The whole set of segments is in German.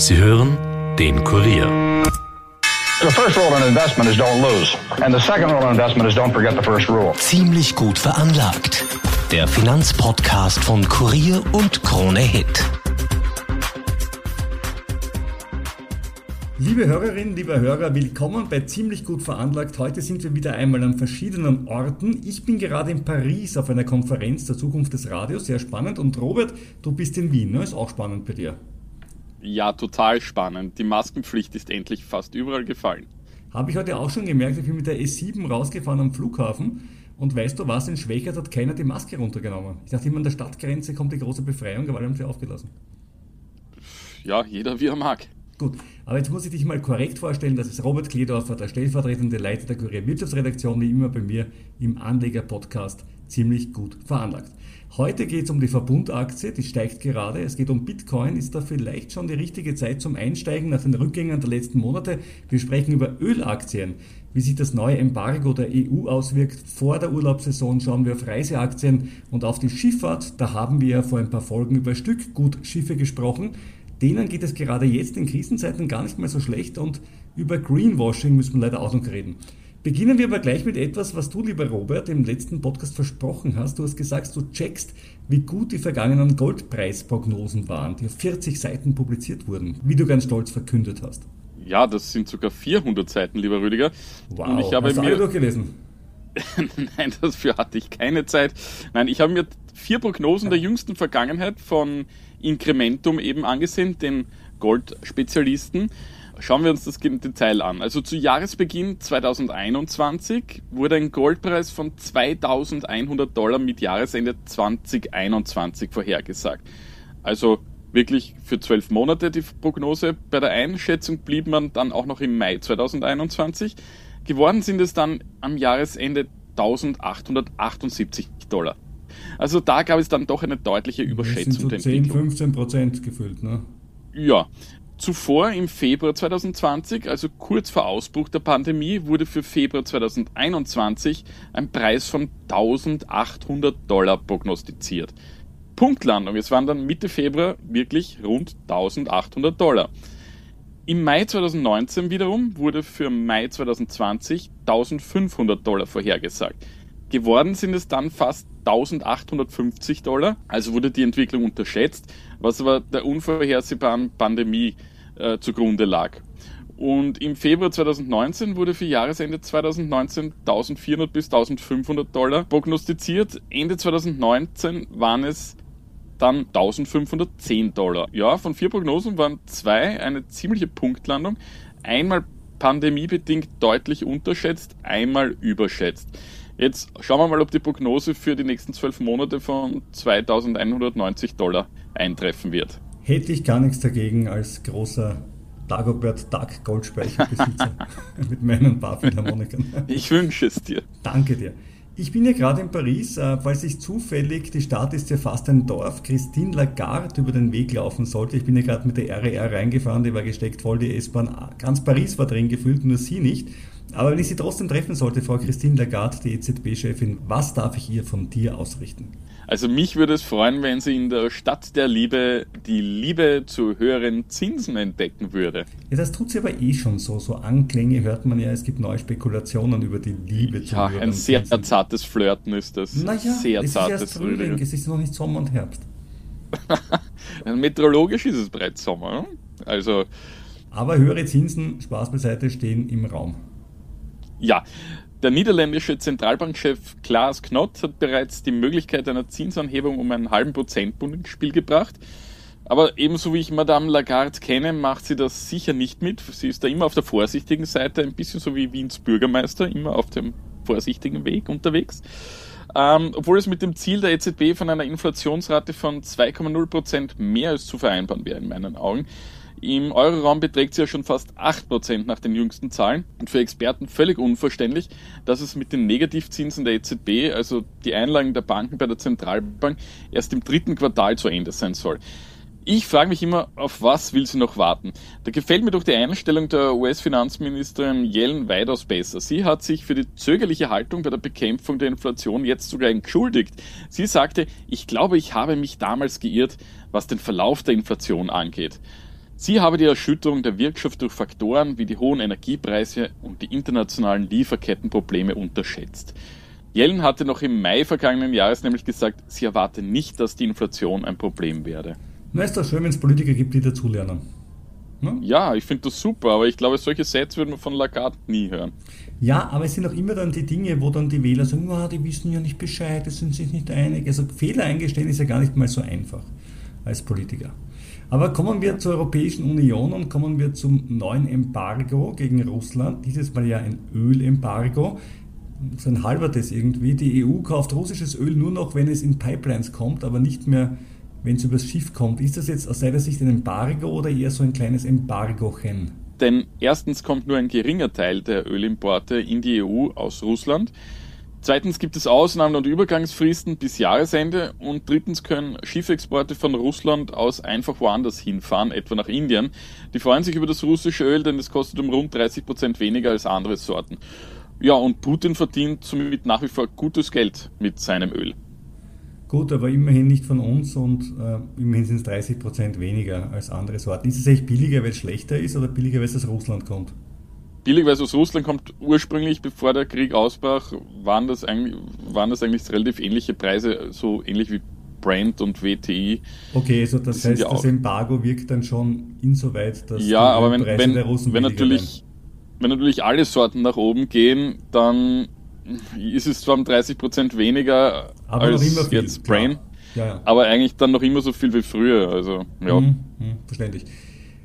Sie hören den Kurier. The first rule in investment is don't lose. And the second rule in investment is don't forget the first rule. Ziemlich gut veranlagt. Der Finanzpodcast von Kurier und Krone Hit. Liebe Hörerinnen, lieber Hörer, willkommen bei Ziemlich gut veranlagt. Heute sind wir wieder einmal an verschiedenen Orten. Ich bin gerade in Paris auf einer Konferenz zur Zukunft des Radios, sehr spannend. Und Robert, du bist in Wien, ne? ist auch spannend bei dir. Ja, total spannend. Die Maskenpflicht ist endlich fast überall gefallen. Habe ich heute auch schon gemerkt, ich bin mit der S7 rausgefahren am Flughafen und weißt du was, in Schwächert hat keiner die Maske runtergenommen. Ich dachte immer, an der Stadtgrenze kommt die große Befreiung, aber alle haben sie aufgelassen. Ja, jeder wie er mag. Gut, aber jetzt muss ich dich mal korrekt vorstellen, das ist Robert Kledorfer, der stellvertretende Leiter der Kurier Wirtschaftsredaktion, wie immer bei mir im Anleger-Podcast ziemlich gut veranlagt. Heute geht es um die Verbundaktie, die steigt gerade. Es geht um Bitcoin. Ist da vielleicht schon die richtige Zeit zum Einsteigen nach den Rückgängen der letzten Monate? Wir sprechen über Ölaktien, wie sich das neue Embargo der EU auswirkt. Vor der Urlaubssaison schauen wir auf Reiseaktien und auf die Schifffahrt. Da haben wir ja vor ein paar Folgen über Stückgutschiffe gesprochen. Denen geht es gerade jetzt in Krisenzeiten gar nicht mehr so schlecht und über Greenwashing müssen wir leider auch noch reden. Beginnen wir aber gleich mit etwas, was du, lieber Robert, im letzten Podcast versprochen hast. Du hast gesagt, du checkst, wie gut die vergangenen Goldpreisprognosen waren, die auf 40 Seiten publiziert wurden, wie du ganz stolz verkündet hast. Ja, das sind sogar 400 Seiten, lieber Rüdiger. Wow, Und ich habe hast du alle durchgelesen? Nein, dafür hatte ich keine Zeit. Nein, ich habe mir vier Prognosen der jüngsten Vergangenheit von Incrementum eben angesehen, den Goldspezialisten. Schauen wir uns das im Detail an. Also zu Jahresbeginn 2021 wurde ein Goldpreis von 2100 Dollar mit Jahresende 2021 vorhergesagt. Also wirklich für zwölf Monate die Prognose. Bei der Einschätzung blieb man dann auch noch im Mai 2021. Geworden sind es dann am Jahresende 1878 Dollar. Also da gab es dann doch eine deutliche Überschätzung das sind so 10, 15 Prozent gefüllt, ne? Ja. Zuvor im Februar 2020, also kurz vor Ausbruch der Pandemie, wurde für Februar 2021 ein Preis von 1800 Dollar prognostiziert. Punktlandung, es waren dann Mitte Februar wirklich rund 1800 Dollar. Im Mai 2019 wiederum wurde für Mai 2020 1500 Dollar vorhergesagt. Geworden sind es dann fast 1850 Dollar, also wurde die Entwicklung unterschätzt, was aber der unvorhersehbaren Pandemie äh, zugrunde lag. Und im Februar 2019 wurde für Jahresende 2019 1400 bis 1500 Dollar prognostiziert. Ende 2019 waren es dann 1510 Dollar. Ja, von vier Prognosen waren zwei eine ziemliche Punktlandung. Einmal pandemiebedingt deutlich unterschätzt, einmal überschätzt. Jetzt schauen wir mal, ob die Prognose für die nächsten zwölf Monate von 2190 Dollar eintreffen wird. Hätte ich gar nichts dagegen als großer Dagobert Duck Goldspeicherbesitzer mit meinen paar Philharmonikern. Ich wünsche es dir. Danke dir. Ich bin ja gerade in Paris, äh, falls ich zufällig, die Stadt ist ja fast ein Dorf, Christine Lagarde über den Weg laufen sollte. Ich bin ja gerade mit der RER reingefahren, die war gesteckt voll, die S-Bahn, ganz Paris war drin gefühlt, nur sie nicht. Aber wenn ich Sie trotzdem treffen sollte, Frau Christine Lagarde, die EZB-Chefin, was darf ich ihr von dir ausrichten? Also mich würde es freuen, wenn sie in der Stadt der Liebe die Liebe zu höheren Zinsen entdecken würde. Ja, das tut sie aber eh schon so. So Anklänge hört man ja, es gibt neue Spekulationen über die Liebe zu ja, höheren ein sehr Zinsen. zartes Flirten ist das. Naja, sehr es zartes ist erst Frühling, es ist noch nicht Sommer und Herbst. Meteorologisch ist es bereits Sommer. Also aber höhere Zinsen, Spaß beiseite, stehen im Raum. Ja, der niederländische Zentralbankchef Klaas Knott hat bereits die Möglichkeit einer Zinsanhebung um einen halben Prozentpunkt ins Spiel gebracht. Aber ebenso wie ich Madame Lagarde kenne, macht sie das sicher nicht mit. Sie ist da immer auf der vorsichtigen Seite, ein bisschen so wie Wiens Bürgermeister, immer auf dem vorsichtigen Weg unterwegs. Ähm, obwohl es mit dem Ziel der EZB von einer Inflationsrate von 2,0 Prozent mehr als zu vereinbaren wäre in meinen Augen. Im Euroraum beträgt sie ja schon fast 8% nach den jüngsten Zahlen und für Experten völlig unverständlich, dass es mit den Negativzinsen der EZB, also die Einlagen der Banken bei der Zentralbank, erst im dritten Quartal zu Ende sein soll. Ich frage mich immer, auf was will sie noch warten? Da gefällt mir doch die Einstellung der US-Finanzministerin Jellen weitaus besser. Sie hat sich für die zögerliche Haltung bei der Bekämpfung der Inflation jetzt sogar entschuldigt. Sie sagte, ich glaube, ich habe mich damals geirrt, was den Verlauf der Inflation angeht. Sie habe die Erschütterung der Wirtschaft durch Faktoren wie die hohen Energiepreise und die internationalen Lieferkettenprobleme unterschätzt. Yellen hatte noch im Mai vergangenen Jahres nämlich gesagt, sie erwarte nicht, dass die Inflation ein Problem werde. Na, ist doch schön, wenn es Politiker gibt, die dazulernen. Ne? Ja, ich finde das super, aber ich glaube, solche Sets würden wir von Lagarde nie hören. Ja, aber es sind auch immer dann die Dinge, wo dann die Wähler sagen, oh, die wissen ja nicht Bescheid, die sind sich nicht einig. Also Fehler eingestehen ist ja gar nicht mal so einfach als Politiker. Aber kommen wir zur Europäischen Union und kommen wir zum neuen Embargo gegen Russland. Dieses Mal ja ein Ölembargo so ein halbertes irgendwie. Die EU kauft russisches Öl nur noch, wenn es in Pipelines kommt, aber nicht mehr, wenn es übers Schiff kommt. Ist das jetzt aus seiner Sicht ein Embargo oder eher so ein kleines Embargochen? Denn erstens kommt nur ein geringer Teil der Ölimporte in die EU aus Russland. Zweitens gibt es Ausnahmen und Übergangsfristen bis Jahresende und drittens können Schiffexporte von Russland aus einfach woanders hinfahren, etwa nach Indien. Die freuen sich über das russische Öl, denn es kostet um rund 30 Prozent weniger als andere Sorten. Ja, und Putin verdient somit nach wie vor gutes Geld mit seinem Öl. Gut, aber immerhin nicht von uns und äh, immerhin sind es 30 Prozent weniger als andere Sorten. Ist es echt billiger, weil es schlechter ist oder billiger, weil es aus Russland kommt? Billig, aus Russland kommt. Ursprünglich, bevor der Krieg ausbrach, waren das eigentlich, waren das eigentlich relativ ähnliche Preise, so ähnlich wie Brent und WTI. Okay, also das, heißt, ja das Embargo wirkt dann schon insoweit, dass ja, aber wenn, wenn, wenn natürlich werden wenn natürlich alle Sorten nach oben gehen, dann ist es zwar um 30% weniger aber als jetzt Brain, ja, ja. aber eigentlich dann noch immer so viel wie früher. Also, ja. Mhm, mh, verständlich.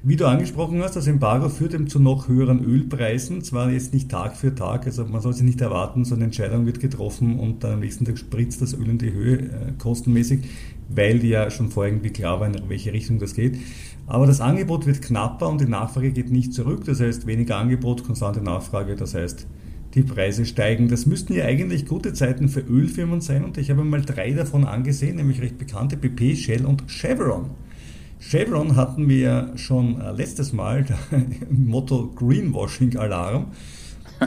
Wie du angesprochen hast, das Embargo führt eben zu noch höheren Ölpreisen, zwar jetzt nicht Tag für Tag, also man soll sich nicht erwarten, so eine Entscheidung wird getroffen und dann am nächsten Tag spritzt das Öl in die Höhe äh, kostenmäßig, weil ja schon vorher irgendwie klar war, in welche Richtung das geht. Aber das Angebot wird knapper und die Nachfrage geht nicht zurück, das heißt weniger Angebot, konstante Nachfrage, das heißt die Preise steigen. Das müssten ja eigentlich gute Zeiten für Ölfirmen sein und ich habe mal drei davon angesehen, nämlich recht bekannte BP, Shell und Chevron. Chevron hatten wir schon äh, letztes Mal Motto Greenwashing Alarm.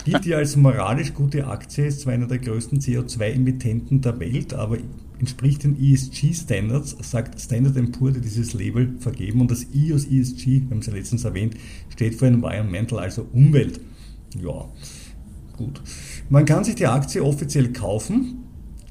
Gilt ja als moralisch gute Aktie, ist zwar einer der größten CO2-Emittenten der Welt, aber entspricht den ESG-Standards, sagt Standard Poor, die dieses Label vergeben. Und das I aus ESG, wir haben es ja letztens erwähnt, steht für Environmental, also Umwelt. Ja, gut. Man kann sich die Aktie offiziell kaufen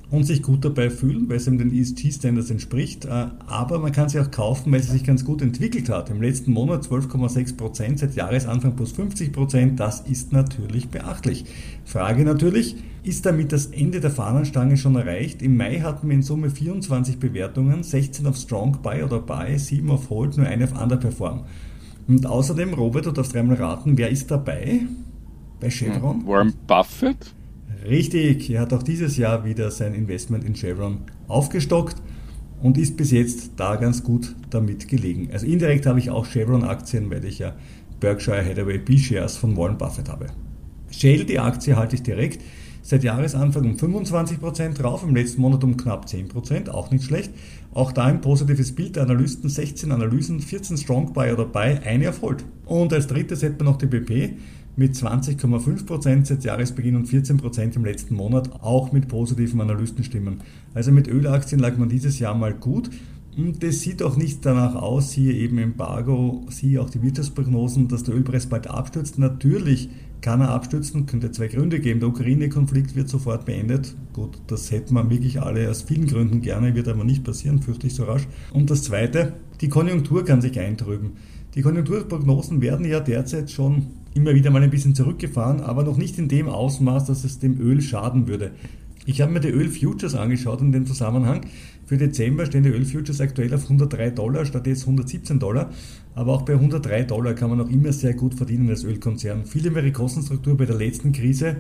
und sich gut dabei fühlen, weil es eben den ESG-Standards entspricht. Äh, aber man kann sie auch kaufen, weil sie sich ganz gut entwickelt hat. Im letzten Monat 12,6% seit Jahresanfang plus 50% Das ist natürlich beachtlich. Frage natürlich, ist damit das Ende der Fahnenstange schon erreicht? Im Mai hatten wir in Summe 24 Bewertungen, 16 auf Strong Buy oder Buy, 7 auf Hold, nur eine auf Underperform. Und außerdem, Robert, du darfst dreimal raten, wer ist dabei bei Chevron? Warren Buffett? Richtig, er hat auch dieses Jahr wieder sein Investment in Chevron aufgestockt und ist bis jetzt da ganz gut damit gelegen. Also indirekt habe ich auch Chevron-Aktien, weil ich ja Berkshire Hathaway B-Shares von Warren Buffett habe. Shell, die Aktie halte ich direkt, seit Jahresanfang um 25% drauf, im letzten Monat um knapp 10%, auch nicht schlecht. Auch da ein positives Bild der Analysten, 16 Analysen, 14 Strong Buy oder Buy, eine erfolgt. Und als drittes hätten wir noch die BP, mit 20,5% seit Jahresbeginn und 14% im letzten Monat, auch mit positiven Analystenstimmen. Also mit Ölaktien lag man dieses Jahr mal gut. Und es sieht auch nicht danach aus, siehe eben Embargo, siehe auch die Wirtschaftsprognosen, dass der Ölpreis bald abstürzt. Natürlich kann er abstürzen, könnte zwei Gründe geben. Der Ukraine-Konflikt wird sofort beendet. Gut, das hätten wir wirklich alle aus vielen Gründen gerne, wird aber nicht passieren, fürchte ich so rasch. Und das Zweite, die Konjunktur kann sich eintrüben. Die Konjunkturprognosen werden ja derzeit schon immer wieder mal ein bisschen zurückgefahren, aber noch nicht in dem Ausmaß, dass es dem Öl schaden würde. Ich habe mir die Ölfutures angeschaut in dem Zusammenhang. Für Dezember stehen die Ölfutures aktuell auf 103 Dollar statt jetzt 117 Dollar. Aber auch bei 103 Dollar kann man noch immer sehr gut verdienen als Ölkonzern. Wäre die Kostenstruktur bei der letzten Krise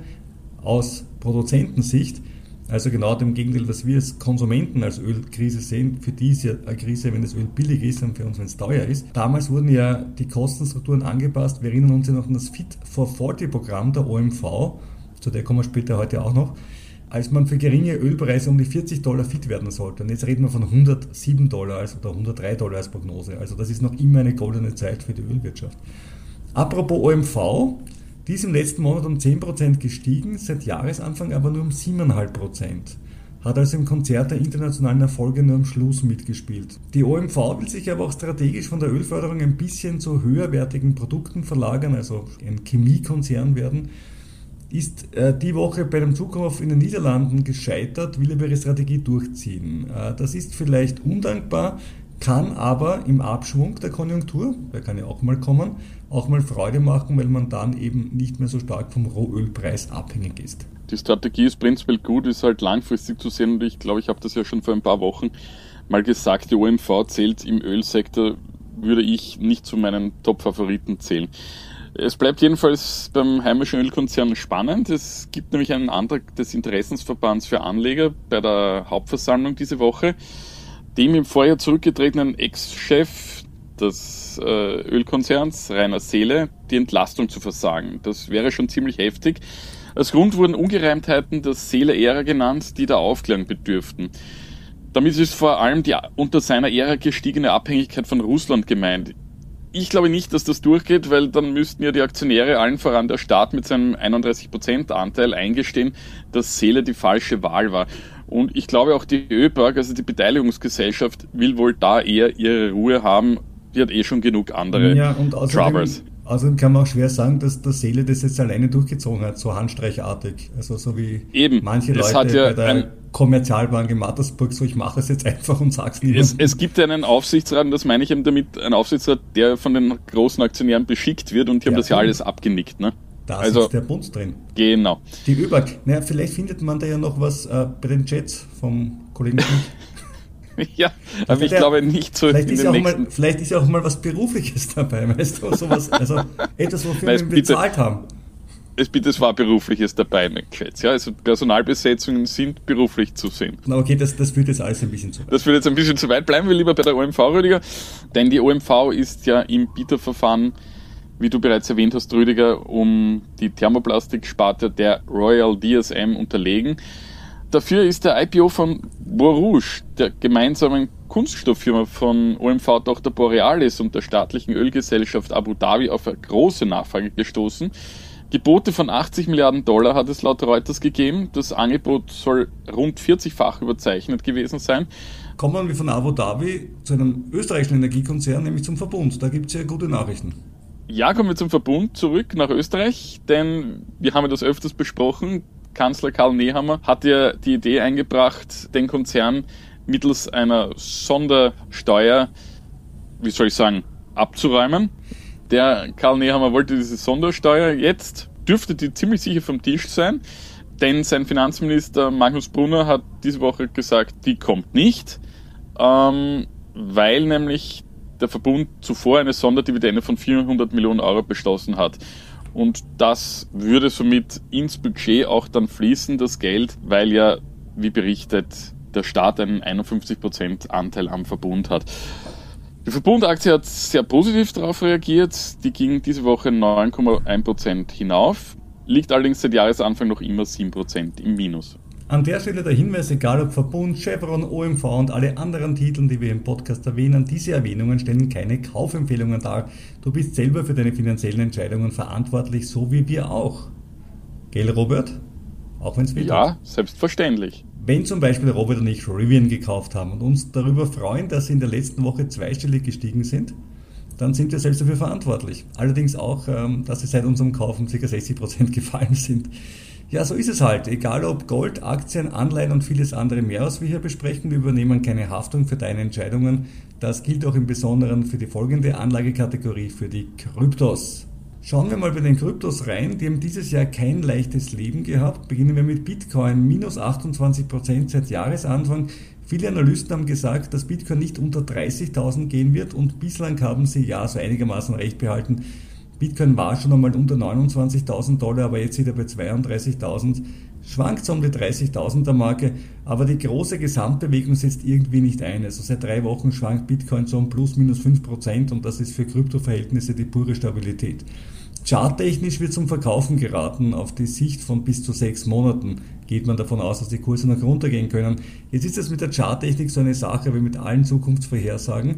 aus Produzentensicht also genau dem Gegenteil, was wir als Konsumenten als Ölkrise sehen. Für die ist ja eine Krise, wenn das Öl billig ist und für uns, wenn es teuer ist. Damals wurden ja die Kostenstrukturen angepasst. Wir erinnern uns ja noch an das Fit for 40 Programm der OMV, zu der kommen wir später heute auch noch, als man für geringe Ölpreise um die 40 Dollar fit werden sollte. Und jetzt reden wir von 107 Dollar also, oder 103 Dollar als Prognose. Also das ist noch immer eine goldene Zeit für die Ölwirtschaft. Apropos OMV, die ist im letzten Monat um 10% gestiegen, seit Jahresanfang aber nur um 7,5%. hat also im Konzert der internationalen Erfolge nur am Schluss mitgespielt. Die OMV will sich aber auch strategisch von der Ölförderung ein bisschen zu höherwertigen Produkten verlagern, also ein Chemiekonzern werden. Ist äh, die Woche bei einem Zukauf in den Niederlanden gescheitert, will aber ihre Strategie durchziehen. Äh, das ist vielleicht undankbar, kann aber im Abschwung der Konjunktur, der kann ja auch mal kommen, auch mal Freude machen, weil man dann eben nicht mehr so stark vom Rohölpreis abhängig ist. Die Strategie ist prinzipiell gut, ist halt langfristig zu sehen und ich glaube, ich habe das ja schon vor ein paar Wochen mal gesagt, die OMV zählt im Ölsektor, würde ich nicht zu meinen Top-Favoriten zählen. Es bleibt jedenfalls beim heimischen Ölkonzern spannend. Es gibt nämlich einen Antrag des Interessensverbands für Anleger bei der Hauptversammlung diese Woche, dem im Vorjahr zurückgetretenen Ex-Chef des äh, Ölkonzerns, Rainer Seele, die Entlastung zu versagen. Das wäre schon ziemlich heftig. Als Grund wurden Ungereimtheiten der Seele-Ära genannt, die der Aufklärung bedürften. Damit ist vor allem die unter seiner Ära gestiegene Abhängigkeit von Russland gemeint. Ich glaube nicht, dass das durchgeht, weil dann müssten ja die Aktionäre, allen voran der Staat mit seinem 31% Anteil eingestehen, dass Seele die falsche Wahl war. Und ich glaube auch die ÖPAG, also die Beteiligungsgesellschaft, will wohl da eher ihre Ruhe haben. Die hat eh schon genug andere ja, und außerdem, Troubles. Außerdem kann man auch schwer sagen, dass der Seele das jetzt alleine durchgezogen hat, so handstreichartig. Also so wie Eben. manche Leute ja bei der Kommerzialbank in Mattersburg, so ich mache es jetzt einfach und sag's nicht. Es, es gibt einen Aufsichtsrat, und das meine ich eben damit, ein Aufsichtsrat, der von den großen Aktionären beschickt wird und die ja, haben das ja alles abgenickt. Ne? Da also, ist der Bund drin. Genau. Die ÖBAG. Naja, vielleicht findet man da ja noch was äh, bei den Chats vom Kollegen Schmidt. ja, aber ich glaube nicht so vielleicht ist, ja mal, vielleicht ist ja auch mal was Berufliches dabei, weißt du, sowas, also etwas, wofür Weiß, wir bezahlt bitte, haben. Es bitte, es war Berufliches dabei, ne, Geschätz. Ja, also Personalbesetzungen sind beruflich zu sehen. Na okay, das, das führt jetzt alles ein bisschen zu weit. Das führt jetzt ein bisschen zu weit. Bleiben wir lieber bei der OMV, Rüdiger. Denn die OMV ist ja im Bieterverfahren, wie du bereits erwähnt hast, Rüdiger, um die Thermoplastiksparte der Royal DSM unterlegen. Dafür ist der IPO von Borouge, der gemeinsamen Kunststofffirma von OMV-Tochter Borealis und der staatlichen Ölgesellschaft Abu Dhabi auf eine große Nachfrage gestoßen. Gebote von 80 Milliarden Dollar hat es laut Reuters gegeben. Das Angebot soll rund 40-fach überzeichnet gewesen sein. Kommen wir von Abu Dhabi zu einem österreichischen Energiekonzern, nämlich zum Verbund. Da gibt es ja gute Nachrichten. Ja, kommen wir zum Verbund zurück nach Österreich, denn wir haben ja das öfters besprochen. Kanzler Karl Nehammer hat ja die Idee eingebracht, den Konzern mittels einer Sondersteuer, wie soll ich sagen, abzuräumen. Der Karl Nehammer wollte diese Sondersteuer. Jetzt dürfte die ziemlich sicher vom Tisch sein, denn sein Finanzminister Magnus Brunner hat diese Woche gesagt, die kommt nicht, ähm, weil nämlich der Verbund zuvor eine Sonderdividende von 400 Millionen Euro beschlossen hat. Und das würde somit ins Budget auch dann fließen, das Geld, weil ja, wie berichtet, der Staat einen 51% Anteil am Verbund hat. Die Verbundaktie hat sehr positiv darauf reagiert. Die ging diese Woche 9,1% hinauf, liegt allerdings seit Jahresanfang noch immer 7% im Minus. An der Stelle der Hinweis, egal ob Verbund, Chevron, OMV und alle anderen Titeln, die wir im Podcast erwähnen, diese Erwähnungen stellen keine Kaufempfehlungen dar. Du bist selber für deine finanziellen Entscheidungen verantwortlich, so wie wir auch. Gell, Robert? Auch wenn es wieder. Ja, selbstverständlich. Wenn zum Beispiel Robert und ich Rivian gekauft haben und uns darüber freuen, dass sie in der letzten Woche zweistellig gestiegen sind, dann sind wir selbst dafür verantwortlich. Allerdings auch, ähm, dass sie seit unserem Kaufen ca. 60% gefallen sind. Ja, so ist es halt. Egal ob Gold, Aktien, Anleihen und vieles andere mehr, was wir hier besprechen, wir übernehmen keine Haftung für deine Entscheidungen. Das gilt auch im Besonderen für die folgende Anlagekategorie, für die Kryptos. Schauen wir mal bei den Kryptos rein. Die haben dieses Jahr kein leichtes Leben gehabt. Beginnen wir mit Bitcoin. Minus 28% seit Jahresanfang. Viele Analysten haben gesagt, dass Bitcoin nicht unter 30.000 gehen wird und bislang haben sie ja so einigermaßen recht behalten. Bitcoin war schon einmal unter 29.000 Dollar, aber jetzt wieder bei 32.000. Schwankt so um die 30.000er Marke, aber die große Gesamtbewegung setzt irgendwie nicht ein. Also seit drei Wochen schwankt Bitcoin so um plus minus 5% und das ist für Kryptoverhältnisse die pure Stabilität. Charttechnisch wird zum Verkaufen geraten. Auf die Sicht von bis zu sechs Monaten geht man davon aus, dass die Kurse noch runtergehen können. Jetzt ist das mit der Charttechnik so eine Sache wie mit allen Zukunftsvorhersagen.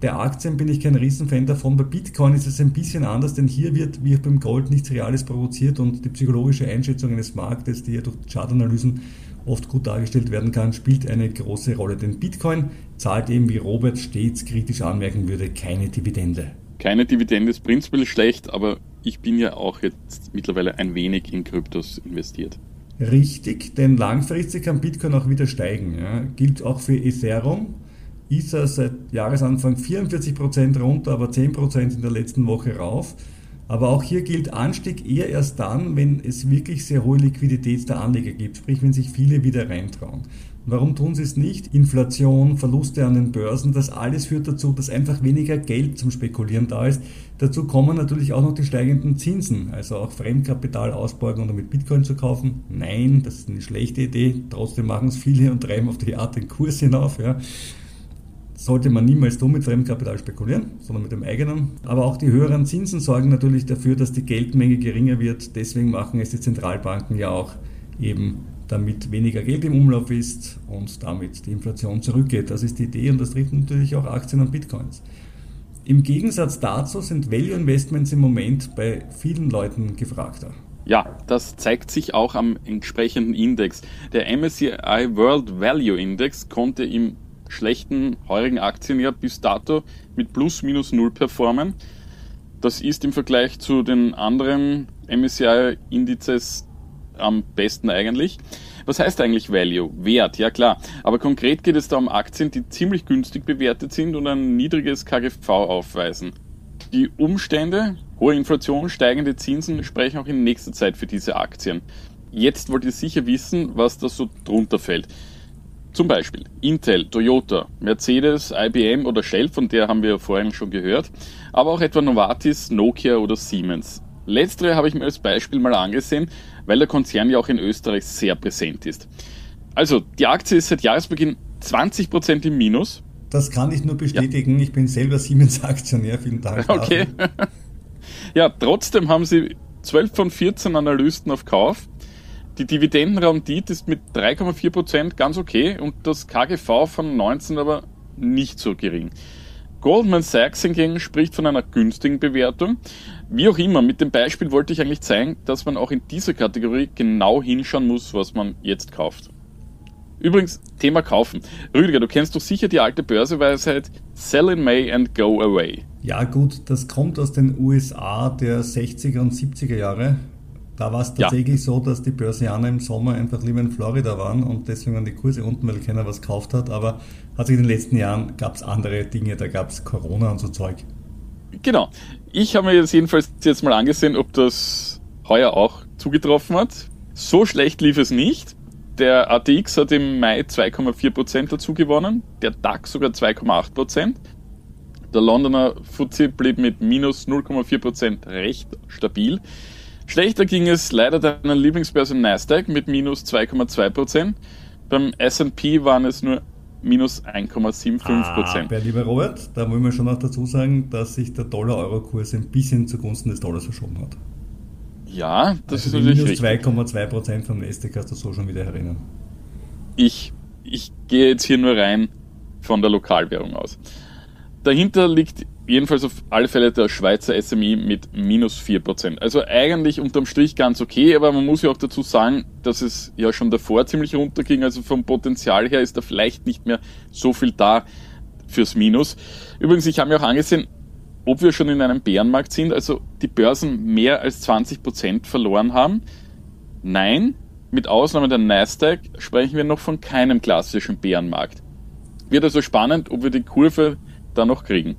Bei Aktien bin ich kein Riesenfan davon. Bei Bitcoin ist es ein bisschen anders, denn hier wird wie beim Gold nichts Reales provoziert und die psychologische Einschätzung eines Marktes, die ja durch Chartanalysen oft gut dargestellt werden kann, spielt eine große Rolle. Denn Bitcoin zahlt eben, wie Robert stets kritisch anmerken würde, keine Dividende. Keine Dividende ist prinzipiell schlecht, aber ich bin ja auch jetzt mittlerweile ein wenig in Kryptos investiert. Richtig, denn langfristig kann Bitcoin auch wieder steigen. Ja. Gilt auch für Ethereum. Ether seit Jahresanfang 44% runter, aber 10% in der letzten Woche rauf. Aber auch hier gilt Anstieg eher erst dann, wenn es wirklich sehr hohe Liquidität der Anleger gibt, sprich wenn sich viele wieder reintrauen. Warum tun sie es nicht? Inflation, Verluste an den Börsen, das alles führt dazu, dass einfach weniger Geld zum Spekulieren da ist. Dazu kommen natürlich auch noch die steigenden Zinsen, also auch Fremdkapital ausborgen und damit Bitcoin zu kaufen. Nein, das ist eine schlechte Idee. Trotzdem machen es viele und treiben auf die Art den Kurs hinauf. Ja sollte man niemals tun mit Fremdkapital spekulieren, sondern mit dem eigenen. Aber auch die höheren Zinsen sorgen natürlich dafür, dass die Geldmenge geringer wird. Deswegen machen es die Zentralbanken ja auch eben, damit weniger Geld im Umlauf ist und damit die Inflation zurückgeht. Das ist die Idee und das trifft natürlich auch Aktien und Bitcoins. Im Gegensatz dazu sind Value Investments im Moment bei vielen Leuten gefragter. Ja, das zeigt sich auch am entsprechenden Index. Der MSCI World Value Index konnte im schlechten heurigen Aktienjahr bis dato mit plus minus null performen. Das ist im Vergleich zu den anderen MSCI-Indizes am besten eigentlich. Was heißt eigentlich Value? Wert, ja klar. Aber konkret geht es da um Aktien, die ziemlich günstig bewertet sind und ein niedriges KGV aufweisen. Die Umstände, hohe Inflation, steigende Zinsen sprechen auch in nächster Zeit für diese Aktien. Jetzt wollt ihr sicher wissen, was da so drunter fällt. Zum Beispiel Intel, Toyota, Mercedes, IBM oder Shell, von der haben wir vorhin schon gehört, aber auch etwa Novartis, Nokia oder Siemens. Letztere habe ich mir als Beispiel mal angesehen, weil der Konzern ja auch in Österreich sehr präsent ist. Also, die Aktie ist seit Jahresbeginn 20% im Minus. Das kann ich nur bestätigen. Ja. Ich bin selber Siemens-Aktionär. Vielen Dank. Okay. ja, trotzdem haben sie 12 von 14 Analysten auf Kauf die Dividendenrendite ist mit 3,4% ganz okay und das KGV von 19 aber nicht so gering. Goldman Sachs hingegen spricht von einer günstigen Bewertung. Wie auch immer, mit dem Beispiel wollte ich eigentlich zeigen, dass man auch in dieser Kategorie genau hinschauen muss, was man jetzt kauft. Übrigens, Thema Kaufen. Rüdiger, du kennst doch sicher die alte Börseweisheit Sell in May and go away. Ja gut, das kommt aus den USA der 60er und 70er Jahre. Da war es tatsächlich ja. so, dass die Börsianer im Sommer einfach lieber in Florida waren und deswegen waren die Kurse unten, weil keiner was gekauft hat. Aber hat sich in den letzten Jahren gab es andere Dinge, da gab es Corona und so Zeug. Genau. Ich habe mir jetzt jedenfalls jetzt mal angesehen, ob das heuer auch zugetroffen hat. So schlecht lief es nicht. Der ATX hat im Mai 2,4% dazu gewonnen, der DAX sogar 2,8%. Der Londoner FTSE blieb mit minus 0,4% recht stabil. Schlechter ging es leider deiner Lieblingsbörse Nasdaq mit minus 2,2%. Beim S&P waren es nur minus 1,75 Prozent. Ah, lieber Robert, da wollen wir schon noch dazu sagen, dass sich der Dollar-Euro-Kurs ein bisschen zugunsten des Dollars verschoben hat. Ja, das also ist natürlich minus 2,2 Prozent vom Nasdaq kannst du so schon wieder erinnern. Ich, ich gehe jetzt hier nur rein von der Lokalwährung aus. Dahinter liegt jedenfalls auf alle Fälle der Schweizer SMI mit minus 4%. Also eigentlich unterm Strich ganz okay, aber man muss ja auch dazu sagen, dass es ja schon davor ziemlich runterging. Also vom Potenzial her ist da vielleicht nicht mehr so viel da fürs Minus. Übrigens, ich habe mir auch angesehen, ob wir schon in einem Bärenmarkt sind, also die Börsen mehr als 20% verloren haben. Nein, mit Ausnahme der Nasdaq sprechen wir noch von keinem klassischen Bärenmarkt. Wird also spannend, ob wir die Kurve da noch kriegen.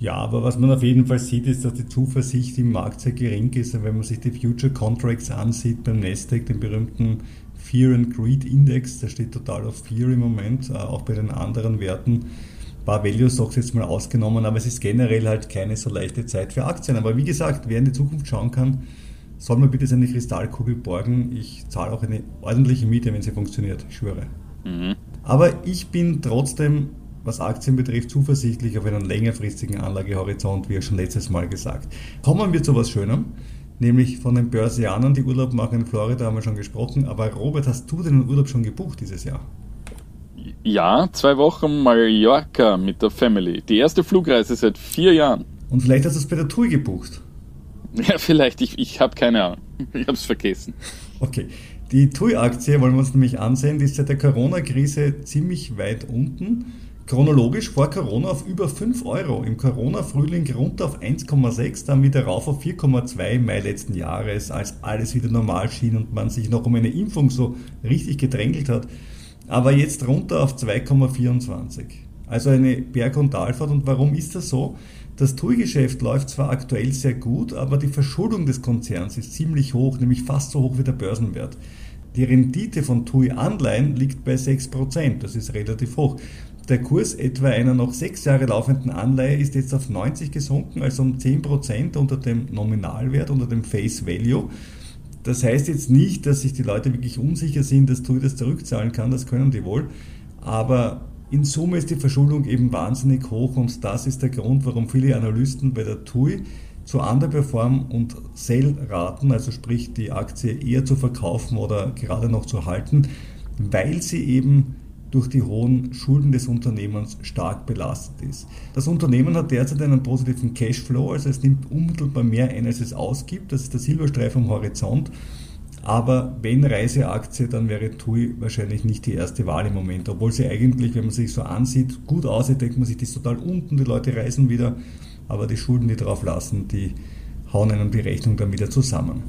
Ja, aber was man auf jeden Fall sieht, ist, dass die Zuversicht im Markt sehr gering ist. Und wenn man sich die Future Contracts ansieht beim Nasdaq, den berühmten Fear and Greed Index, der steht total auf Fear im Moment, äh, auch bei den anderen Werten. Ein paar Value Stocks jetzt mal ausgenommen, aber es ist generell halt keine so leichte Zeit für Aktien. Aber wie gesagt, wer in die Zukunft schauen kann, soll mir bitte seine Kristallkugel borgen. Ich zahle auch eine ordentliche Miete, wenn sie funktioniert, ich schwöre. Mhm. Aber ich bin trotzdem was Aktien betrifft, zuversichtlich auf einen längerfristigen Anlagehorizont, wie ja schon letztes Mal gesagt. Kommen wir zu was Schönem, nämlich von den Börsianern, die Urlaub machen in Florida, haben wir schon gesprochen. Aber Robert, hast du den Urlaub schon gebucht dieses Jahr? Ja, zwei Wochen Mallorca mit der Family. Die erste Flugreise seit vier Jahren. Und vielleicht hast du es bei der Tour gebucht. Ja, vielleicht. Ich, ich habe keine Ahnung. Ich habe es vergessen. Okay. Die TUI-Aktie wollen wir uns nämlich ansehen, die ist seit der Corona-Krise ziemlich weit unten. Chronologisch vor Corona auf über 5 Euro. Im Corona-Frühling runter auf 1,6, dann wieder rauf auf 4,2 im Mai letzten Jahres, als alles wieder normal schien und man sich noch um eine Impfung so richtig gedrängelt hat. Aber jetzt runter auf 2,24. Also eine Berg- und Talfahrt. Und warum ist das so? Das TUI-Geschäft läuft zwar aktuell sehr gut, aber die Verschuldung des Konzerns ist ziemlich hoch, nämlich fast so hoch wie der Börsenwert. Die Rendite von TUI-Anleihen liegt bei 6%, das ist relativ hoch. Der Kurs etwa einer noch sechs Jahre laufenden Anleihe ist jetzt auf 90 gesunken, also um 10% unter dem Nominalwert, unter dem Face Value. Das heißt jetzt nicht, dass sich die Leute wirklich unsicher sind, dass TUI das zurückzahlen kann, das können die wohl. Aber in Summe ist die Verschuldung eben wahnsinnig hoch und das ist der Grund, warum viele Analysten bei der TUI zu Underperform und Sell raten, also sprich die Aktie eher zu verkaufen oder gerade noch zu halten, weil sie eben durch die hohen Schulden des Unternehmens stark belastet ist. Das Unternehmen hat derzeit einen positiven Cashflow, also es nimmt unmittelbar mehr ein, als es ausgibt. Das ist der Silberstreif am Horizont. Aber wenn Reiseaktie, dann wäre TUI wahrscheinlich nicht die erste Wahl im Moment. Obwohl sie eigentlich, wenn man sich so ansieht, gut aussieht, denkt man sich, die ist total unten, die Leute reisen wieder. Aber die Schulden, die drauf lassen, die hauen einem die Rechnung dann wieder zusammen.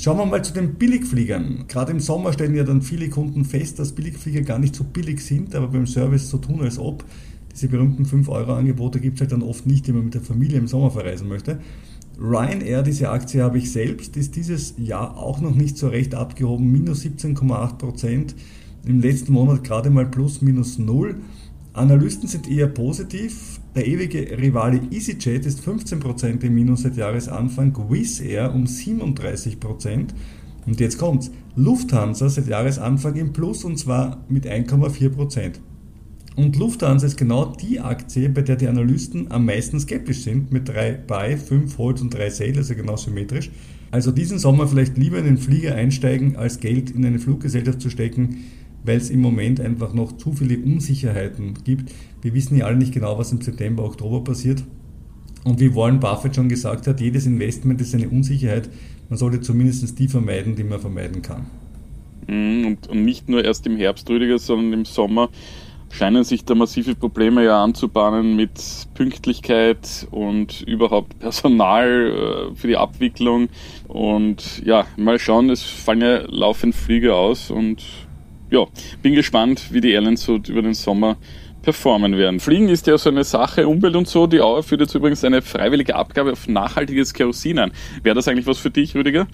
Schauen wir mal zu den Billigfliegern. Gerade im Sommer stellen ja dann viele Kunden fest, dass Billigflieger gar nicht so billig sind, aber beim Service so tun, als ob. Diese berühmten 5-Euro-Angebote gibt es halt dann oft nicht, wenn man mit der Familie im Sommer verreisen möchte. Ryanair, diese Aktie habe ich selbst, ist dieses Jahr auch noch nicht so recht abgehoben, minus 17,8 Prozent. Im letzten Monat gerade mal plus minus null. Analysten sind eher positiv. Der ewige Rivale EasyJet ist 15% im Minus seit Jahresanfang, Wizz Air um 37%. Und jetzt kommt's. Lufthansa seit Jahresanfang im Plus und zwar mit 1,4%. Und Lufthansa ist genau die Aktie, bei der die Analysten am meisten skeptisch sind, mit 3 Buy, 5 Hold und 3 Sale, also genau symmetrisch. Also diesen Sommer vielleicht lieber in den Flieger einsteigen, als Geld in eine Fluggesellschaft zu stecken, weil es im Moment einfach noch zu viele Unsicherheiten gibt. Wir wissen ja alle nicht genau, was im September, Oktober passiert. Und wie Warren Buffett schon gesagt hat, jedes Investment ist eine Unsicherheit. Man sollte zumindest die vermeiden, die man vermeiden kann. Mhm, und, nicht nur erst im Herbst, Rüdiger, sondern im Sommer scheinen sich da massive Probleme ja anzubahnen mit Pünktlichkeit und überhaupt Personal äh, für die Abwicklung. Und ja, mal schauen, es fallen ja laufend Flüge aus und ja, bin gespannt, wie die Airlines so über den Sommer performen werden. Fliegen ist ja so eine Sache, Umwelt und so. Die Auer führt jetzt übrigens eine freiwillige Abgabe auf nachhaltiges Kerosin an. Wäre das eigentlich was für dich, Rüdiger?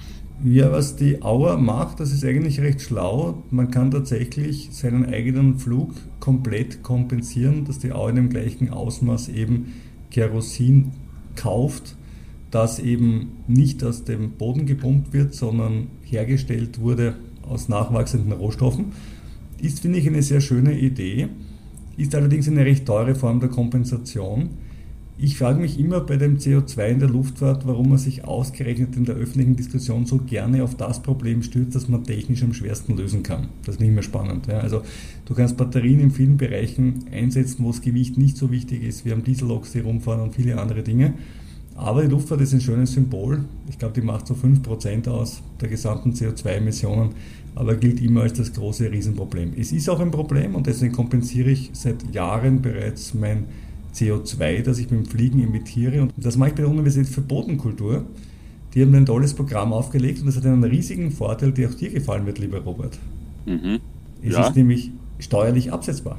Ja, was die Auer macht, das ist eigentlich recht schlau. Man kann tatsächlich seinen eigenen Flug komplett kompensieren, dass die Auer in dem gleichen Ausmaß eben Kerosin kauft, das eben nicht aus dem Boden gepumpt wird, sondern hergestellt wurde aus nachwachsenden Rohstoffen. Ist, finde ich, eine sehr schöne Idee, ist allerdings eine recht teure Form der Kompensation. Ich frage mich immer bei dem CO2 in der Luftfahrt, warum man sich ausgerechnet in der öffentlichen Diskussion so gerne auf das Problem stürzt, das man technisch am schwersten lösen kann. Das ist nicht mehr spannend. Ja. Also du kannst Batterien in vielen Bereichen einsetzen, wo das Gewicht nicht so wichtig ist. Haben Dieselloks, die rumfahren und viele andere Dinge. Aber die Luftfahrt ist ein schönes Symbol. Ich glaube, die macht so 5% aus der gesamten CO2-Emissionen, aber gilt immer als das große Riesenproblem. Es ist auch ein Problem und deswegen kompensiere ich seit Jahren bereits mein CO2, das ich beim Fliegen emittiere. Und das mache ich bei der Universität für Bodenkultur. Die haben ein tolles Programm aufgelegt und das hat einen riesigen Vorteil, der auch dir gefallen wird, lieber Robert. Mhm. Es ja. ist nämlich steuerlich absetzbar.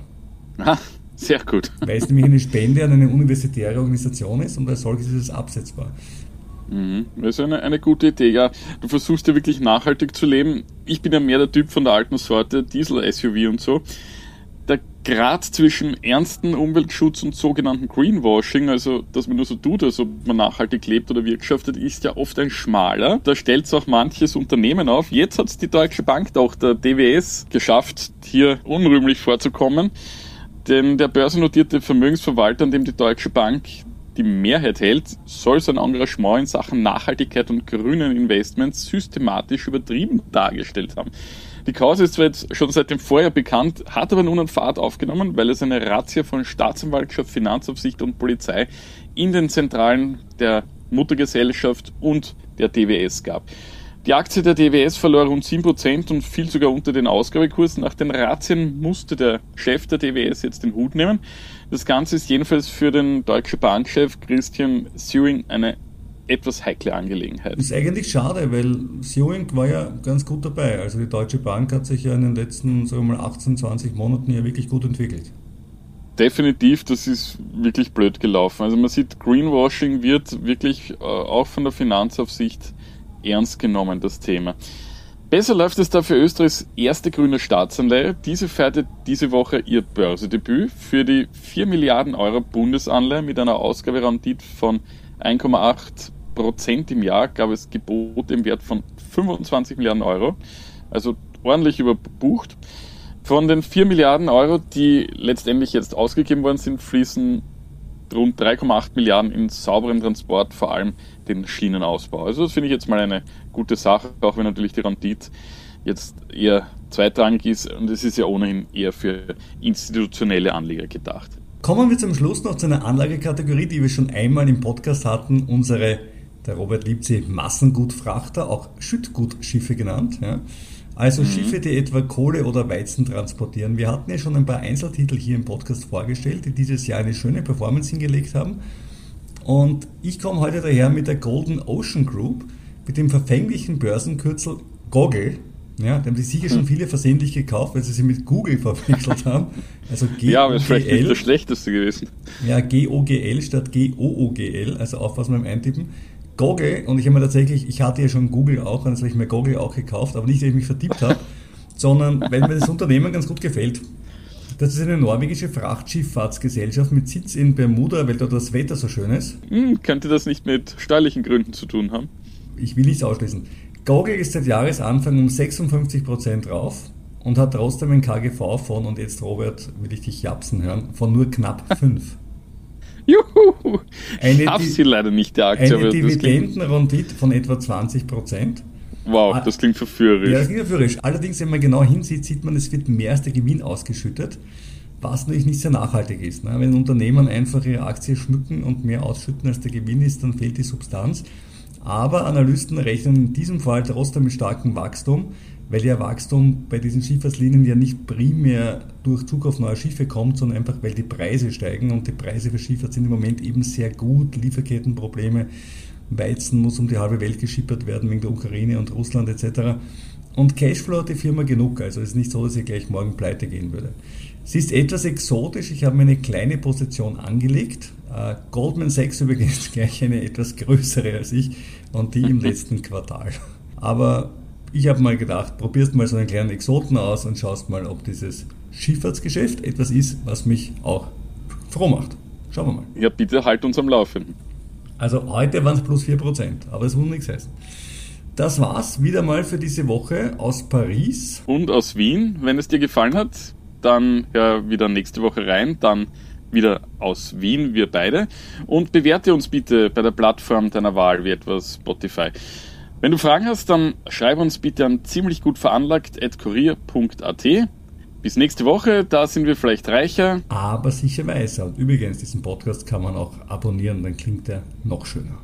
Aha. Sehr gut. Weil es nämlich eine Spende an eine universitäre Organisation ist und als solches ist es absetzbar. Mhm. Das ist eine, eine gute Idee, ja. Du versuchst ja wirklich nachhaltig zu leben. Ich bin ja mehr der Typ von der alten Sorte, Diesel-SUV und so. Der Grad zwischen ernsten Umweltschutz und sogenannten Greenwashing, also dass man nur so tut, als ob man nachhaltig lebt oder wirtschaftet, ist ja oft ein schmaler. Da stellt es auch manches Unternehmen auf. Jetzt hat es die Deutsche Bank, doch der DWS, geschafft, hier unrühmlich vorzukommen. Denn der börsennotierte Vermögensverwalter, an dem die Deutsche Bank die Mehrheit hält, soll sein Engagement in Sachen Nachhaltigkeit und grünen Investments systematisch übertrieben dargestellt haben. Die Cause ist zwar jetzt schon seit dem Vorjahr bekannt, hat aber nun an Fahrt aufgenommen, weil es eine Razzia von Staatsanwaltschaft, Finanzaufsicht und Polizei in den Zentralen der Muttergesellschaft und der DWS gab. Die Aktie der DWS verlor rund 7% und fiel sogar unter den Ausgabekurs. Nach den Razzien musste der Chef der DWS jetzt den Hut nehmen. Das Ganze ist jedenfalls für den Deutsche Bankchef Christian Sewing eine etwas heikle Angelegenheit. Ist eigentlich schade, weil Sewing war ja ganz gut dabei. Also die Deutsche Bank hat sich ja in den letzten, sagen wir mal, 18, 20 Monaten ja wirklich gut entwickelt. Definitiv, das ist wirklich blöd gelaufen. Also man sieht, Greenwashing wird wirklich äh, auch von der Finanzaufsicht ernst genommen, das Thema. Besser läuft es da für Österreichs erste grüne Staatsanleihe. Diese feierte diese Woche ihr Börsedebüt für die 4 Milliarden Euro Bundesanleihe mit einer Ausgaberendite von 1,8 Prozent im Jahr gab es Gebote im Wert von 25 Milliarden Euro, also ordentlich überbucht. Von den 4 Milliarden Euro, die letztendlich jetzt ausgegeben worden sind, fließen rund 3,8 Milliarden in sauberen Transport, vor allem den Schienenausbau. Also das finde ich jetzt mal eine gute Sache, auch wenn natürlich die Rendite jetzt eher zweitrangig ist und es ist ja ohnehin eher für institutionelle Anleger gedacht. Kommen wir zum Schluss noch zu einer Anlagekategorie, die wir schon einmal im Podcast hatten, unsere, der Robert liebt sie, Massengutfrachter, auch Schüttgutschiffe genannt. Ja. Also mhm. Schiffe, die etwa Kohle oder Weizen transportieren. Wir hatten ja schon ein paar Einzeltitel hier im Podcast vorgestellt, die dieses Jahr eine schöne Performance hingelegt haben. Und ich komme heute daher mit der Golden Ocean Group, mit dem verfänglichen Börsenkürzel Goggle, ja, die haben sich sicher schon hm. viele versehentlich gekauft, weil sie sie mit Google verwechselt haben. Also G ja, aber ist vielleicht nicht das Schlechteste gewesen. Ja, G-O-G-L statt G-O-O-G-L, also aufpassen beim Eintippen. Google, und ich habe mir tatsächlich, ich hatte ja schon Google auch, und jetzt habe ich mir Google auch gekauft, aber nicht, weil ich mich vertippt habe, sondern weil mir das Unternehmen ganz gut gefällt. Das ist eine norwegische Frachtschifffahrtsgesellschaft mit Sitz in Bermuda, weil dort das Wetter so schön ist. Hm, könnte das nicht mit steuerlichen Gründen zu tun haben? Ich will nichts ausschließen. Google ist seit Jahresanfang um 56% rauf und hat trotzdem ein KGV von, und jetzt Robert, will ich dich japsen hören, von nur knapp 5. Juhu! Eine, ich habe sie leider nicht, der Aktie. Eine Dividendenrendite von etwa 20%. Wow, das klingt verführerisch. Ja, das klingt verführerisch. Allerdings, wenn man genau hinsieht, sieht man, es wird mehr als der Gewinn ausgeschüttet, was natürlich nicht sehr nachhaltig ist. Ne? Wenn Unternehmen einfach ihre Aktie schmücken und mehr ausschütten als der Gewinn ist, dann fehlt die Substanz. Aber Analysten rechnen in diesem Fall trotzdem mit starkem Wachstum, weil ja Wachstum bei diesen Schifffahrtslinien ja nicht primär durch Zug auf neue Schiffe kommt, sondern einfach weil die Preise steigen und die Preise für Schifffahrt sind im Moment eben sehr gut, Lieferkettenprobleme, Weizen muss um die halbe Welt geschippert werden wegen der Ukraine und Russland etc. Und Cashflow hat die Firma genug, also es ist nicht so, dass sie gleich morgen pleite gehen würde. Sie ist etwas exotisch, ich habe mir eine kleine Position angelegt, äh, Goldman Sachs übrigens gleich eine etwas größere als ich und die im letzten Quartal. Aber ich habe mal gedacht, probierst mal so einen kleinen Exoten aus und schaust mal, ob dieses Schifffahrtsgeschäft etwas ist, was mich auch froh macht. Schauen wir mal. Ja, bitte halt uns am Laufen. Also heute waren es plus 4%, aber es muss nichts heißen. Das war's wieder mal für diese Woche aus Paris. Und aus Wien. Wenn es dir gefallen hat, dann hör wieder nächste Woche rein. Dann wieder aus Wien, wir beide. Und bewerte uns bitte bei der Plattform deiner Wahl, wie etwa Spotify. Wenn du Fragen hast, dann schreib uns bitte an ziemlich gut veranlagt kurier.at. Bis nächste Woche, da sind wir vielleicht reicher. Aber sicher weiser. Und übrigens, diesen Podcast kann man auch abonnieren, dann klingt er noch schöner.